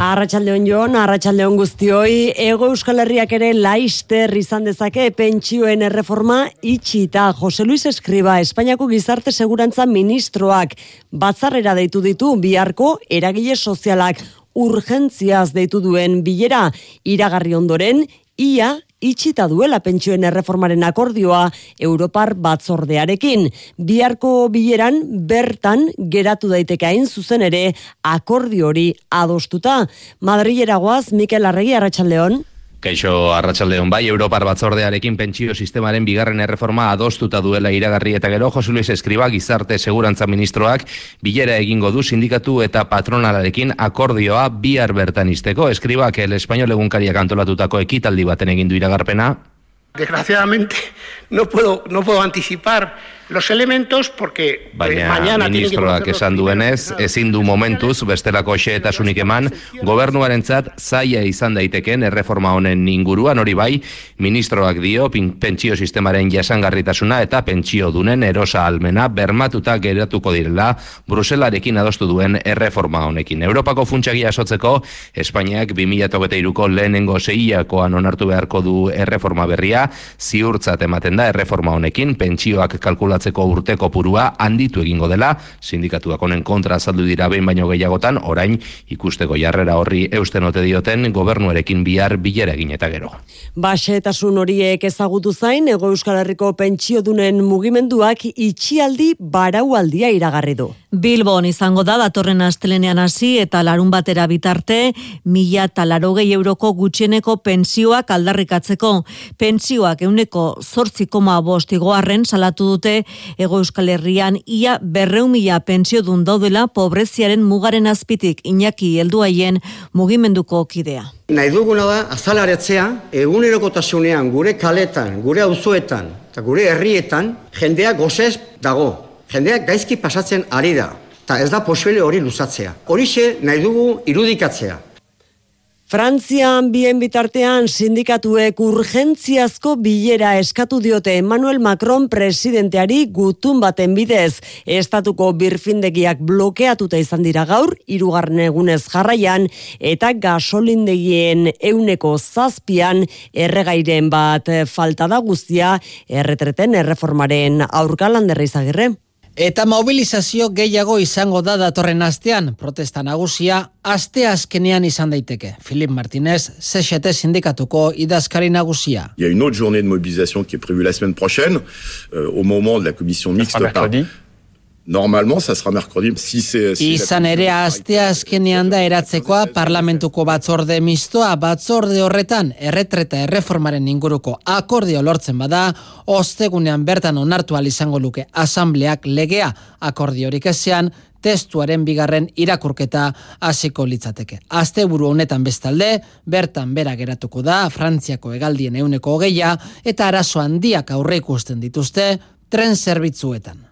Arratxaldeon joan, arratxaldeon guztioi, ego euskal herriak ere laister izan dezake pentsioen erreforma itxita. Jose Luis Eskriba, Espainiako gizarte segurantza ministroak, batzarrera deitu ditu biharko eragile sozialak urgentziaz deitu duen bilera iragarri ondoren, ia itxita duela pentsioen erreformaren akordioa Europar batzordearekin. Biharko bileran bertan geratu daiteke hain zuzen ere akordio hori adostuta. Madrileragoaz Mikel Arregi Arratsaldeon. Kaixo Arratsaldeon bai Europar batzordearekin pentsio sistemaren bigarren erreforma adostuta duela iragarri eta gero Jose Luis Escriba gizarte segurantza ministroak bilera egingo du sindikatu eta patronalarekin akordioa bihar bertan izteko Escribak el español egunkariak antolatutako ekitaldi baten egin du iragarpena. Desgraciadamente no puedo no puedo anticipar los elementos porque eh, Baina, mañana ministroak esan duenez, ezin du momentuz bestelako xehetasunik eman, gobernuarentzat zaia izan daiteken erreforma honen inguruan hori bai, ministroak dio pentsio sistemaren jasangarritasuna eta pentsio dunen erosa almena bermatuta geratuko direla Bruselarekin adostu duen erreforma honekin. Europako funtsagia sotzeko, Espainiak 2008ko lehenengo zeiakoan onartu beharko du erreforma berria, ziurtzat ematen da erreforma honekin, pentsioak kalkulatzen antolatzeko urteko purua handitu egingo dela, sindikatuak honen kontra azaldu dira behin baino gehiagotan, orain ikusteko jarrera horri eusten ote dioten gobernuarekin bihar bilera egin eta gero. Baxetasun horiek ezagutu zain, Ego Euskal Herriko pentsiodunen mugimenduak itxialdi baraualdia iragarri du. Bilbon izango da datorren astelenean hasi eta larun batera bitarte mila eta larogei euroko gutxieneko pensioak aldarrikatzeko. Pensioak euneko zortzi koma bostigoarren salatu dute Ego Euskal Herrian ia berreun mila pensio dun daudela pobreziaren mugaren azpitik inaki helduaien mugimenduko kidea. Nahi duguna da, azalaretzea, egunerokotasunean gure kaletan, gure auzoetan eta gure herrietan, jendea gozez dago. Jendeak gaizki pasatzen ari da, eta ez da posible hori luzatzea. Horixe nahi dugu irudikatzea. Frantzian bien bitartean sindikatuek urgentziazko bilera eskatu diote Emmanuel Macron presidenteari gutun baten bidez. Estatuko birfindegiak blokeatuta izan dira gaur, irugarren egunez jarraian, eta gasolindegien euneko zazpian erregairen bat falta da guztia erretreten erreformaren aurkalanderra izagirre. Eta mobilizazio gehiago izango da datorren astean, protesta nagusia, aste azkenean izan daiteke. Filip Martinez, CXT sindikatuko idazkari nagusia. Il y a une autre journée de mobilisation qui est prévue la semaine prochaine, euh, au moment de la commission mixte par... Normalement, ça sera mercredi. Si c'est si Izan ere astea azkenean da eratzekoa parlamentuko batzorde mistoa batzorde horretan erretreta erreformaren inguruko akordio lortzen bada ostegunean bertan onartu izango luke asambleak legea akordiorik ezean testuaren bigarren irakurketa hasiko litzateke. Asteburu honetan bestalde, bertan bera geratuko da Frantziako hegaldien euneko hogeia eta arazo handiak aurre ikusten dituzte tren zerbitzuetan.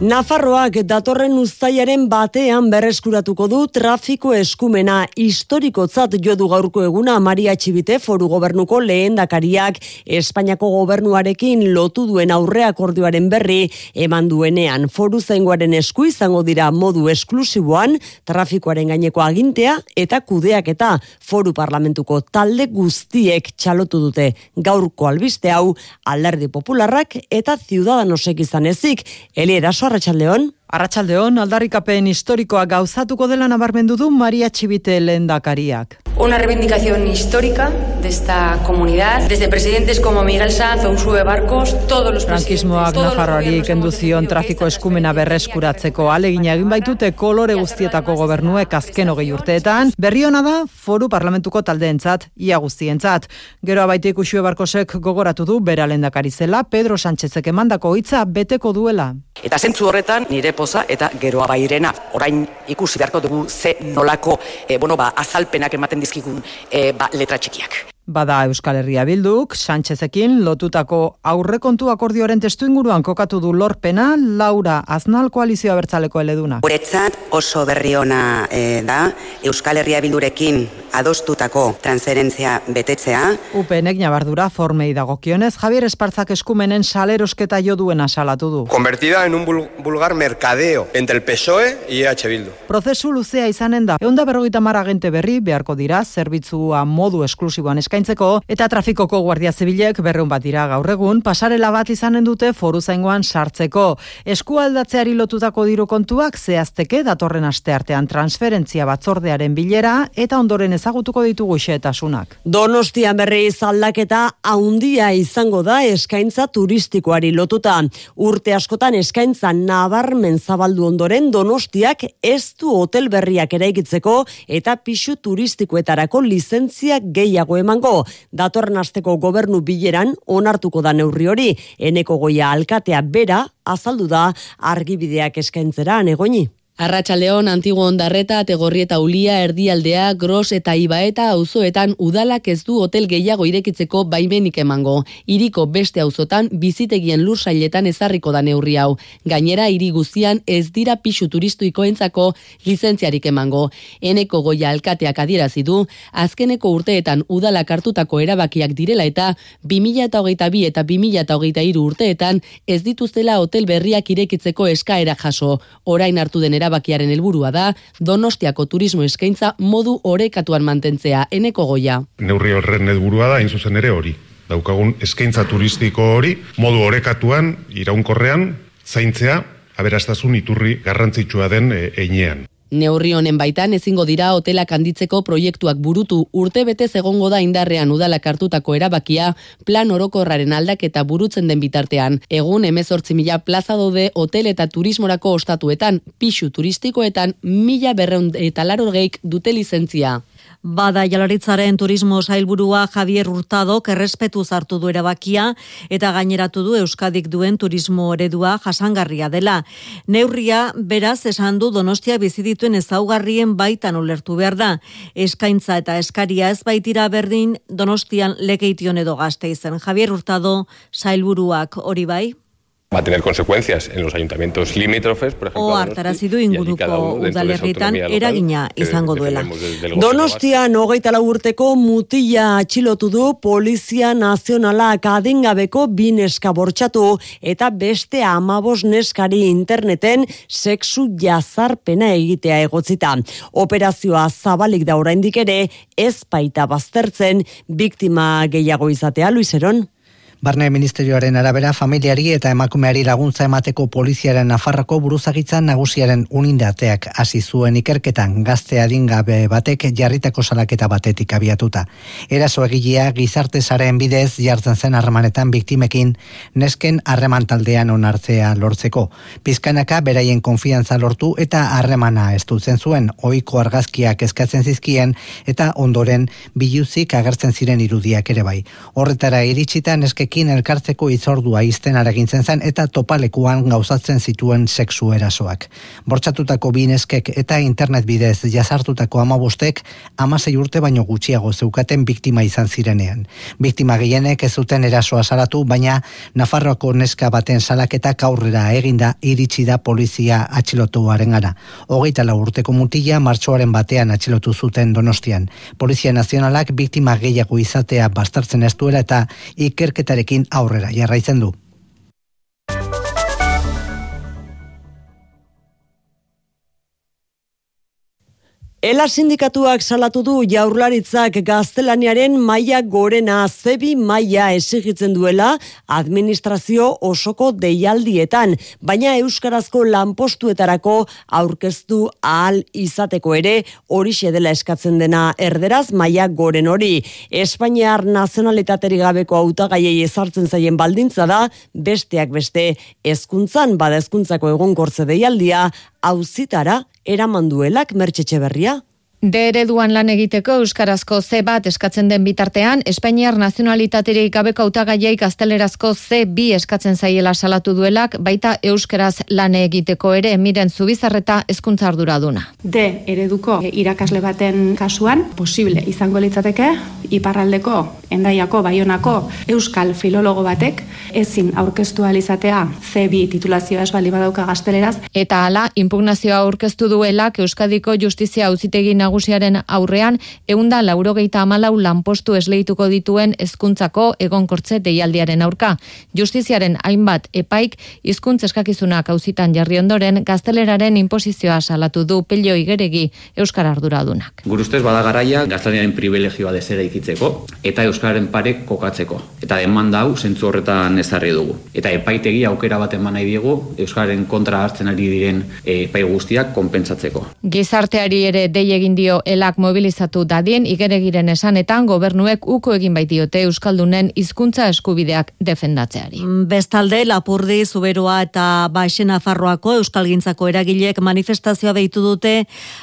Nafarroak datorren uztailaren batean berreskuratuko du trafiko eskumena. Historikotzat jodu gaurko eguna Maria Txibite foru gobernuko lehendakariak. Espainiako gobernuarekin lotu duen aurre akordioaren berri eman duenean. Foru zaingoaren esku izango dira modu esklusiboan trafikoaren gaineko agintea eta kudeak eta foru parlamentuko talde guztiek txalotu dute. Gaurko albiste hau alderdi popularrak eta ciudadanosek izan ezik. Eliera Arratsaldeon. Arratsaldeon aldarrikapen historikoa gauzatuko dela nabarmendu du Maria Txibite lehendakariak. Una reivindicación histórica de esta comunidad, desde presidentes como Miguel Sanz o Usue Barcos, todos los Frankismoak Nafarroari kendu zion trafiko eskumena berreskuratzeko alegina egin baitute kolore guztietako gobernuek azken hogei urteetan, berri hona da foru parlamentuko taldeentzat, ia guztientzat. Gero abaitek Usue Barkosek gogoratu du bera lehendakari zela Pedro Sánchezek emandako hitza beteko duela. Eta zentzu horretan nire poza eta geroa bairena. Orain ikusi beharko dugu ze nolako e, bueno, ba, azalpenak ematen dizkigun e, ba, letra txikiak. Bada Euskal Herria Bilduk, Sánchezekin lotutako aurrekontu akordioaren testu inguruan kokatu du lorpena, Laura Aznal koalizioa bertzaleko eleduna. Guretzat oso berri ona e, da, Euskal Herria Bildurekin adostutako transferentzia betetzea. UPNek nabardura formei dagokionez, Javier Espartzak eskumenen salerosketa jo duena salatu du. Convertida en un vulgar mercadeo entre el PSOE y EH Bildu. Prozesu luzea izanen da. Eunda berrogeita agente berri beharko dira zerbitzua modu esklusiboan eskaintzeko eta trafikoko guardia zibilek berreun bat dira gaur egun pasarela bat izanen dute foru zaingoan sartzeko. Eskualdatzeari lotutako diru kontuak zehazteke datorren aste artean transferentzia batzordearen bilera eta ondoren ezagutuko ditugu xeetasunak. Donostian berri aldaketa haundia izango da eskaintza turistikoari lotuta. Urte askotan eskaintza nabarmen zabaldu ondoren Donostiak ez du hotel berriak eraikitzeko eta pixu turistikoetarako lizentzia gehiago emango. Datorren asteko gobernu bileran onartuko da neurri hori. Eneko goia alkatea bera azaldu da argibideak eskaintzera negoni. Arratxaldeon, antigo ondarreta, tegorri eta ulia, erdialdea, gros eta ibaeta auzoetan udalak ez du hotel gehiago irekitzeko baimenik emango. Iriko beste auzotan bizitegien lur sailetan ezarriko da neurri hau. Gainera, hiri guztian ez dira pixu turistuiko entzako lizentziarik emango. Eneko goia alkateak adierazi du, azkeneko urteetan udalak hartutako erabakiak direla eta 2008 eta 2008 urteetan ez dituztela hotel berriak irekitzeko eskaera jaso. Orain hartu den erabakiaren helburua da Donostiako turismo eskaintza modu orekatuan mantentzea eneko goia. Neurri horren helburua da hain zuzen ere hori. Daukagun eskaintza turistiko hori modu orekatuan iraunkorrean zaintzea aberastasun iturri garrantzitsua den e, einean. Neurri honen baitan ezingo dira hotelak handitzeko proiektuak burutu urte bete egongo da indarrean udalak hartutako erabakia plan orokorraren aldaketa burutzen den bitartean. Egun emezortzi mila plaza dode hotel eta turismorako ostatuetan, pixu turistikoetan mila berreun eta larorgeik dute lizentzia. Bada jalaritzaren turismo sailburua Javier Hurtado errespetu zartu du erabakia eta gaineratu du Euskadik duen turismo eredua jasangarria dela. Neurria beraz esan du Donostia bizi dituen ezaugarrien baitan ulertu behar da. Eskaintza eta eskaria ez baitira berdin Donostian lekeition edo gazte izen. Javier Hurtado sailburuak hori bai? Va a tener consecuencias en los ayuntamientos limítrofes, por ejemplo. O hartarazi du inguruko udalerritan eragina izango duela. Donostian hogeita urteko mutila atxilotu du Polizia Nazionala adingabeko bineska bortxatu eta beste amabos neskari interneten sexu jazarpena egitea egotzita. Operazioa zabalik da oraindik ere ez baita baztertzen biktima gehiago izatea Luiseron. Barne Ministerioaren arabera familiari eta emakumeari laguntza emateko poliziaren Nafarroko buruzagitzan nagusiaren unindateak hasi zuen ikerketan gazte adingabe batek jarritako salaketa batetik abiatuta. Eraso egilea gizarte saren bidez jartzen zen harremanetan biktimekin nesken harreman taldean onartzea lortzeko. Pizkanaka beraien konfiantza lortu eta harremana estutzen zuen ohiko argazkiak eskatzen zizkien eta ondoren biluzik agertzen ziren irudiak ere bai. Horretara iritsita neske ekin elkartzeko izordua izten aragintzen zen eta topalekuan gauzatzen zituen sexu erasoak. Bortxatutako bineskek eta internet bidez jazartutako amabostek amasei urte baino gutxiago zeukaten biktima izan zirenean. Biktima gehienek ez zuten erasoa salatu, baina Nafarroako neska baten salaketak aurrera eginda iritsi da polizia atxilotuaren gara. Hogeita urteko mutila martxoaren batean atxilotu zuten donostian. Polizia nazionalak biktima gehiago izatea bastartzen ez duela eta ikerketare berarekin aurrera jarraitzen du. Ela sindikatuak salatu du jaurlaritzak gaztelaniaren maila gorena zebi maila esigitzen duela administrazio osoko deialdietan, baina euskarazko lanpostuetarako aurkeztu ahal izateko ere hori dela eskatzen dena erderaz maila goren hori. Espainiar nazionalitateri gabeko hautagaiei ezartzen zaien baldintza da, besteak beste ezkuntzan, bada ezkuntzako egonkortze deialdia, hauzitara eramanduelak mertxetxe berria. De ereduan lan egiteko euskarazko C bat eskatzen den bitartean, Espainiar nazionalitaterik gabeko hautagaiei gaztelerazko C bi eskatzen zaiela salatu duelak, baita euskaraz lan egiteko ere miren zubizarreta hezkuntza arduraduna. D ereduko irakasle baten kasuan, posible izango litzateke, iparraldeko, endaiako, baionako, euskal filologo batek, ezin aurkeztu alizatea C2 titulazioa ez bali badauka gazteleraz. Eta hala, impugnazioa aurkeztu duelak Euskadiko Justizia Auzitegi Nagusiaren aurrean eunda laurogeita amalau lanpostu esleituko dituen hezkuntzako egonkortze deialdiaren aurka. Justiziaren hainbat epaik hizkuntz eskakizunak auzitan jarri ondoren gazteleraren inposizioa salatu du pelio igeregi Euskara arduradunak. Gure ustez bada garaia gaztelaniaren privilegioa desera ikitzeko eta Euskararen pare kokatzeko. Eta demanda hau zentzu horretan ezarri dugu. Eta epaitegi aukera bat eman nahi diegu Euskararen kontra hartzen ari diren epai guztiak konpentsatzeko. Gizarteari ere dei egin dio elak mobilizatu dadien igeregiren esanetan gobernuek uko egin baitiote Euskaldunen hizkuntza eskubideak defendatzeari. Bestalde, Lapurdi, Zuberua eta Baixena Farroako Euskalgintzako eragilek manifestazioa behitu dute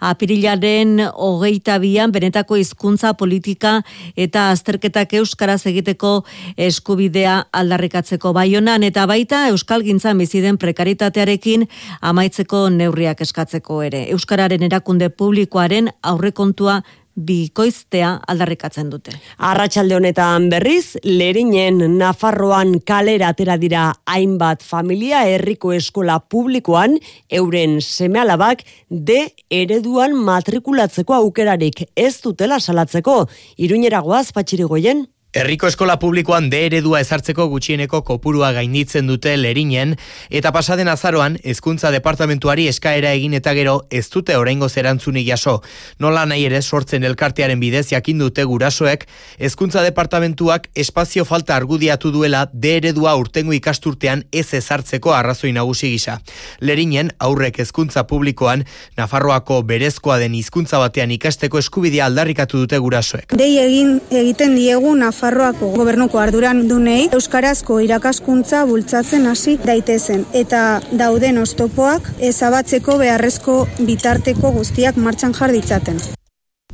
apirilaren hogeita bian benetako hizkuntza politika eta azterketak Euskaraz egiteko eskubidea aldarrikatzeko baionan eta baita Euskalgintzan biziden prekaritatearekin amaitzeko neurriak eskatzeko ere. Euskararen erakunde publikoaren aurrekontua bikoiztea aldarrikatzen dute. Arratsalde honetan berriz, lerinen Nafarroan kalera atera dira hainbat familia herriko eskola publikoan euren semealabak de ereduan matrikulatzeko aukerarik ez dutela salatzeko. Iruñeragoaz patxirigoien? Herriko eskola publikoan de eredua ezartzeko gutxieneko kopurua gainditzen dute lerinen, eta pasaden azaroan, hezkuntza departamentuari eskaera egin eta gero ez dute oraingo zerantzuni jaso. Nola nahi ere sortzen elkartearen bidez jakin dute gurasoek, hezkuntza departamentuak espazio falta argudiatu duela de eredua urtengo ikasturtean ez ezartzeko arrazoi nagusi gisa. Lerinen, aurrek hezkuntza publikoan, Nafarroako berezkoa den hizkuntza batean ikasteko eskubidea aldarrikatu dute gurasoek. Dei egin egiten diegu Nafarroako gobernuko arduran dunei euskarazko irakaskuntza bultzatzen hasi daitezen eta dauden ostopoak ezabatzeko beharrezko bitarteko guztiak martxan jar ditzaten.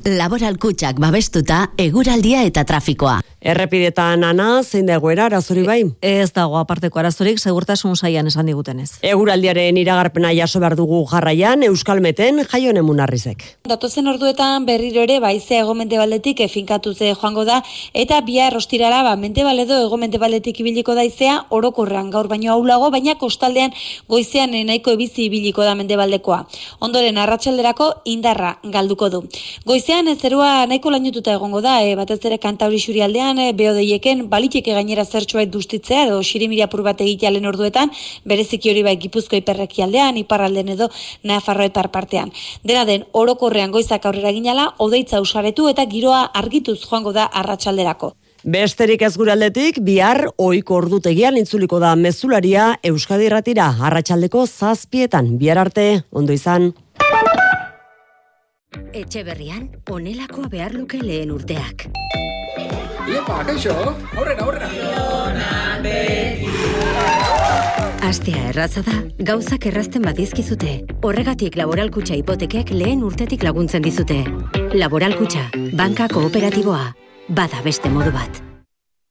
Laboral kutsak babestuta eguraldia eta trafikoa. Errepidetan ana, zein da egoera, arazori bai? Ez dago aparteko arazorik, segurtasun saian esan digutenez. Eguraldiaren iragarpena jaso behar dugu jarraian, Euskalmeten jaion emunarrizek. Datozen orduetan berriro ere baizea egomente baldetik efinkatu ze joango da, eta bia errostirara ba, mente baledo egomente baldetik ibiliko daizea, orokorrean gaur baino aulago, baina kostaldean goizean nahiko ebizi ibiliko da mente baldekoa. Ondoren arratsalderako indarra galduko du. Goizean ez zerua nahiko lainututa egongo da, e, batez ere kantauri xurialdean, e, beodeieken baliteke gainera zertxoa dustitzea edo xirimira pur bat egitea lehen orduetan, bereziki hori bai gipuzko iperreki aldean, iparralden edo nafarro ipar partean. Dena den, orokorrean goizak aurrera ginala, odeitza usaretu eta giroa argituz joango da arratsalderako. Besterik ez gure aldetik, bihar oiko ordutegian intzuliko da mezularia Euskadi Ratira, arratsaldeko zazpietan, bihar arte, ondo izan. Etxe berrian, onelakoa behar luke lehen urteak. Iepa, kaixo, aurrera, aurrera. Astea erraza da, gauzak errazten badizkizute. Horregatik laboralkutxa hipotekek lehen urtetik laguntzen dizute. Laboralkutxa, banka kooperatiboa, bada beste modu bat.